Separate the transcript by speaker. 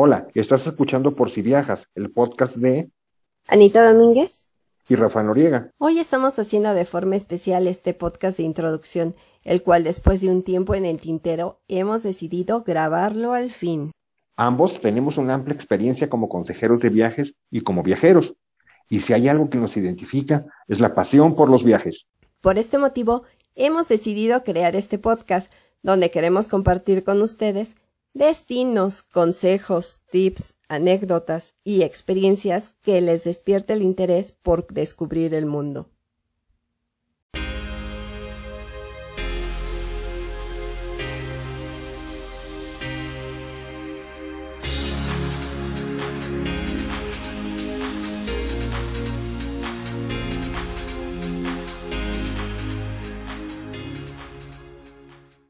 Speaker 1: Hola, estás escuchando Por si viajas, el podcast de
Speaker 2: Anita Domínguez
Speaker 1: y Rafael Noriega.
Speaker 2: Hoy estamos haciendo de forma especial este podcast de introducción, el cual después de un tiempo en el tintero hemos decidido grabarlo al fin.
Speaker 1: Ambos tenemos una amplia experiencia como consejeros de viajes y como viajeros. Y si hay algo que nos identifica, es la pasión por los viajes.
Speaker 2: Por este motivo, hemos decidido crear este podcast, donde queremos compartir con ustedes destinos, consejos, tips, anécdotas y experiencias que les despierte el interés por descubrir el mundo.